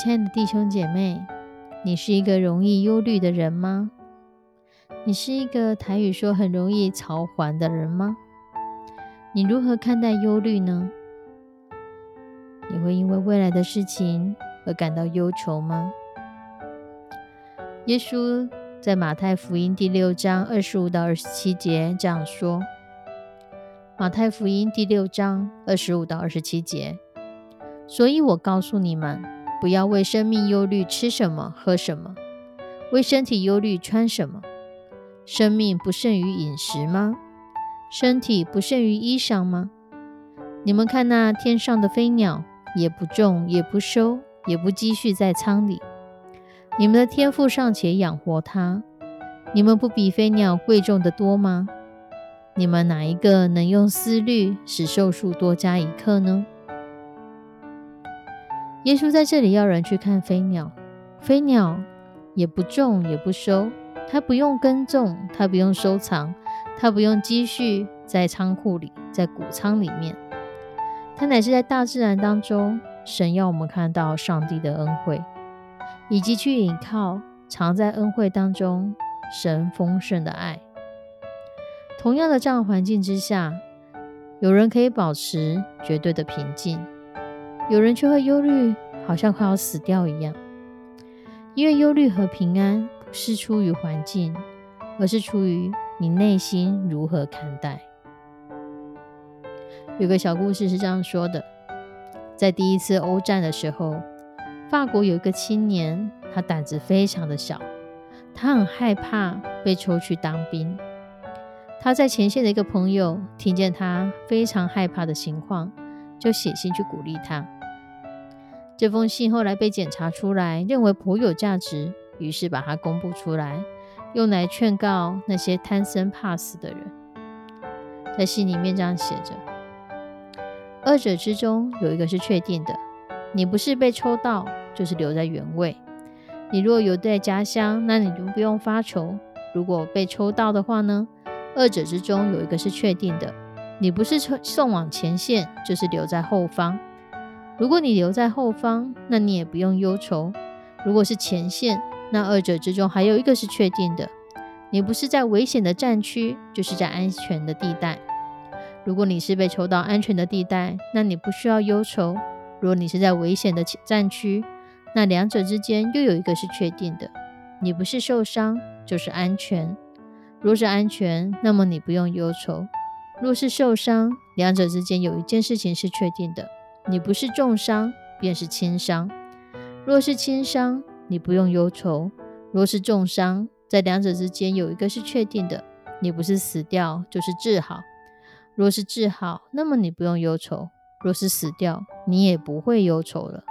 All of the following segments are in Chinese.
亲爱的弟兄姐妹，你是一个容易忧虑的人吗？你是一个台语说很容易朝还的人吗？你如何看待忧虑呢？你会因为未来的事情而感到忧愁吗？耶稣在马太福音第六章二十五到二十七节这样说：马太福音第六章二十五到二十七节，所以我告诉你们。不要为生命忧虑，吃什么，喝什么；为身体忧虑，穿什么。生命不胜于饮食吗？身体不胜于衣裳吗？你们看那天上的飞鸟，也不种，也不收，也不积蓄在仓里。你们的天赋尚且养活它，你们不比飞鸟贵重的多吗？你们哪一个能用思虑使寿数多加一刻呢？耶稣在这里要人去看飞鸟，飞鸟也不种也不收，它不用耕种，它不用收藏，它不用积蓄在仓库里，在谷仓里面，它乃是在大自然当中，神要我们看到上帝的恩惠，以及去倚靠藏在恩惠当中神丰盛的爱。同样的这样环境之下，有人可以保持绝对的平静。有人却会忧虑，好像快要死掉一样。因为忧虑和平安不是出于环境，而是出于你内心如何看待。有个小故事是这样说的：在第一次欧战的时候，法国有一个青年，他胆子非常的小，他很害怕被抽去当兵。他在前线的一个朋友听见他非常害怕的情况，就写信去鼓励他。这封信后来被检查出来，认为颇有价值，于是把它公布出来，用来劝告那些贪生怕死的人。在信里面这样写着：二者之中有一个是确定的，你不是被抽到，就是留在原位。你若有在家乡，那你就不用发愁；如果被抽到的话呢？二者之中有一个是确定的，你不是送送往前线，就是留在后方。如果你留在后方，那你也不用忧愁；如果是前线，那二者之中还有一个是确定的，你不是在危险的战区，就是在安全的地带。如果你是被抽到安全的地带，那你不需要忧愁；如果你是在危险的战区，那两者之间又有一个是确定的，你不是受伤，就是安全。若是安全，那么你不用忧愁；若是受伤，两者之间有一件事情是确定的。你不是重伤，便是轻伤。若是轻伤，你不用忧愁；若是重伤，在两者之间有一个是确定的，你不是死掉，就是治好。若是治好，那么你不用忧愁；若是死掉，你也不会忧愁了。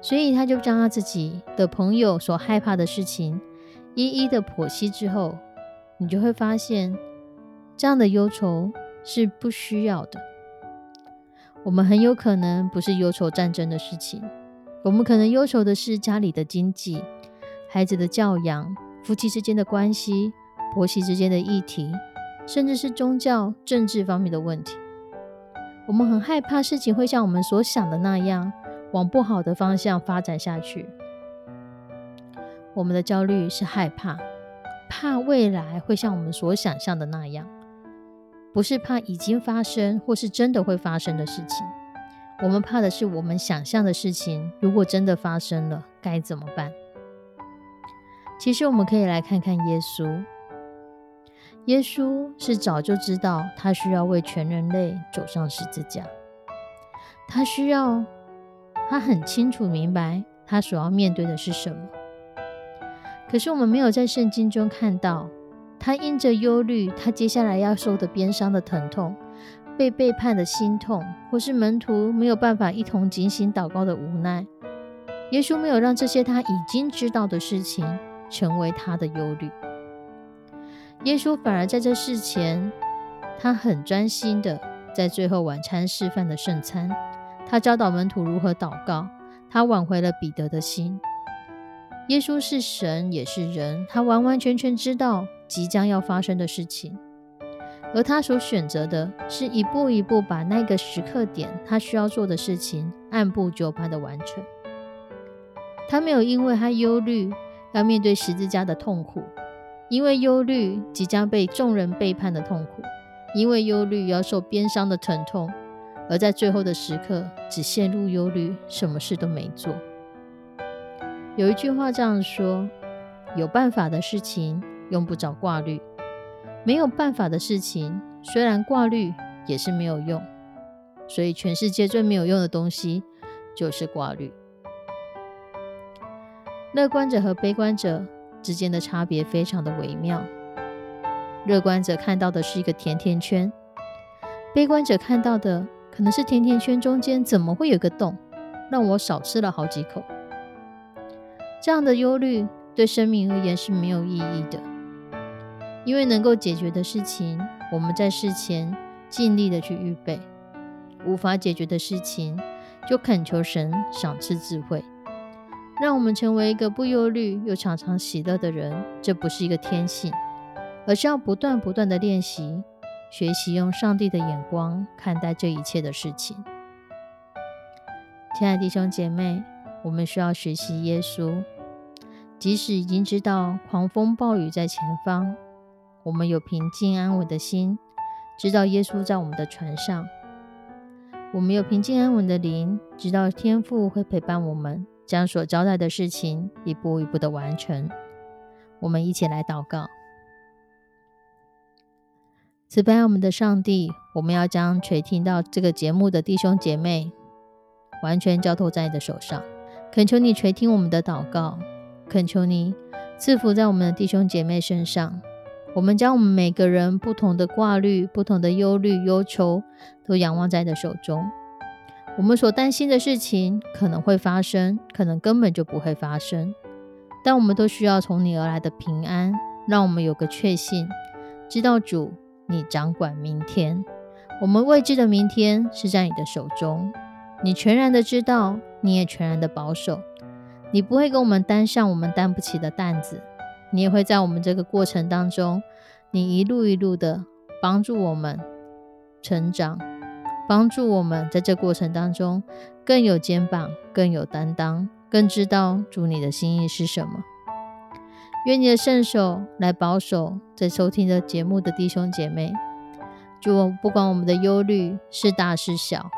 所以，他就将他自己的朋友所害怕的事情一一的剖析之后，你就会发现，这样的忧愁是不需要的。我们很有可能不是忧愁战争的事情，我们可能忧愁的是家里的经济、孩子的教养、夫妻之间的关系、婆媳之间的议题，甚至是宗教、政治方面的问题。我们很害怕事情会像我们所想的那样，往不好的方向发展下去。我们的焦虑是害怕，怕未来会像我们所想象的那样，不是怕已经发生或是真的会发生的事情。我们怕的是我们想象的事情，如果真的发生了，该怎么办？其实我们可以来看看耶稣。耶稣是早就知道他需要为全人类走上十字架，他需要，他很清楚明白他所要面对的是什么。可是我们没有在圣经中看到他因着忧虑，他接下来要受的鞭伤的疼痛，被背叛的心痛，或是门徒没有办法一同警醒祷告的无奈。耶稣没有让这些他已经知道的事情成为他的忧虑。耶稣反而在这事前，他很专心的在最后晚餐示范的圣餐，他教导门徒如何祷告，他挽回了彼得的心。耶稣是神也是人，他完完全全知道即将要发生的事情，而他所选择的是一步一步把那个时刻点他需要做的事情按部就班的完成。他没有因为他忧虑要面对十字架的痛苦。因为忧虑即将被众人背叛的痛苦，因为忧虑要受鞭伤的疼痛，而在最后的时刻只陷入忧虑，什么事都没做。有一句话这样说：有办法的事情用不着挂虑，没有办法的事情虽然挂虑也是没有用。所以全世界最没有用的东西就是挂虑。乐观者和悲观者。之间的差别非常的微妙。乐观者看到的是一个甜甜圈，悲观者看到的可能是甜甜圈中间怎么会有个洞，让我少吃了好几口。这样的忧虑对生命而言是没有意义的，因为能够解决的事情，我们在事前尽力的去预备；无法解决的事情，就恳求神赏赐智慧。让我们成为一个不忧虑又常常喜乐的人，这不是一个天性，而是要不断不断的练习、学习，用上帝的眼光看待这一切的事情。亲爱的弟兄姐妹，我们需要学习耶稣，即使已经知道狂风暴雨在前方，我们有平静安稳的心，知道耶稣在我们的船上；我们有平静安稳的灵，知道天父会陪伴我们。将所交代的事情一步一步的完成。我们一起来祷告：慈悲我们的上帝，我们要将垂听到这个节目的弟兄姐妹完全交托在你的手上，恳求你垂听我们的祷告，恳求你赐福在我们的弟兄姐妹身上。我们将我们每个人不同的挂虑、不同的忧虑、忧愁，都仰望在你的手中。我们所担心的事情可能会发生，可能根本就不会发生，但我们都需要从你而来的平安，让我们有个确信，知道主你掌管明天，我们未知的明天是在你的手中，你全然的知道，你也全然的保守，你不会给我们担上我们担不起的担子，你也会在我们这个过程当中，你一路一路的帮助我们成长。帮助我们在这过程当中更有肩膀、更有担当、更知道主你的心意是什么。愿你的圣手来保守在收听的节目的弟兄姐妹。主，不管我们的忧虑是大是小，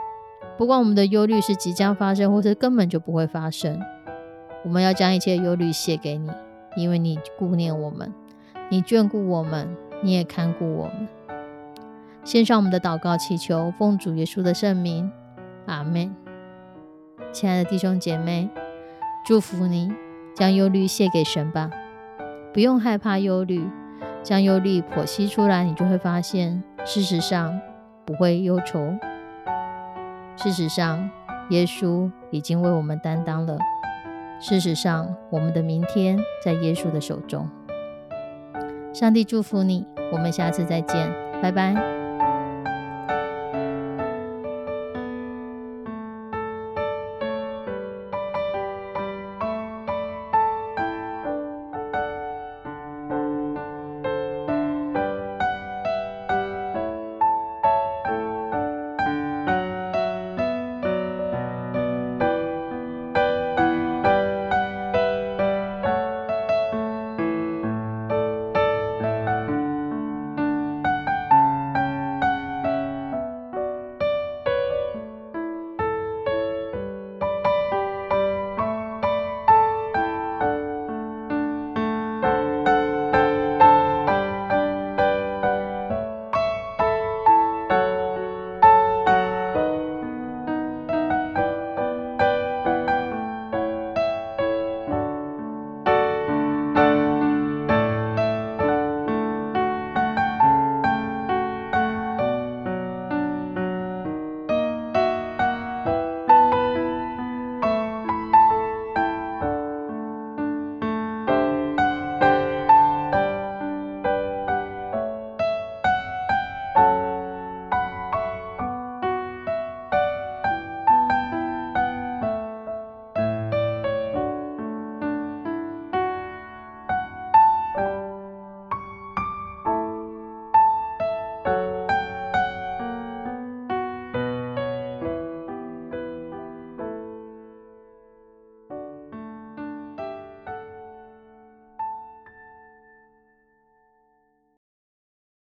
不管我们的忧虑是即将发生或是根本就不会发生，我们要将一切忧虑卸给你，因为你顾念我们，你眷顾我们，你也看顾我们。献上我们的祷告，祈求奉主耶稣的圣名，阿门。亲爱的弟兄姐妹，祝福你，将忧虑卸给神吧，不用害怕忧虑，将忧虑剖析出来，你就会发现，事实上不会忧愁。事实上，耶稣已经为我们担当了。事实上，我们的明天在耶稣的手中。上帝祝福你，我们下次再见，拜拜。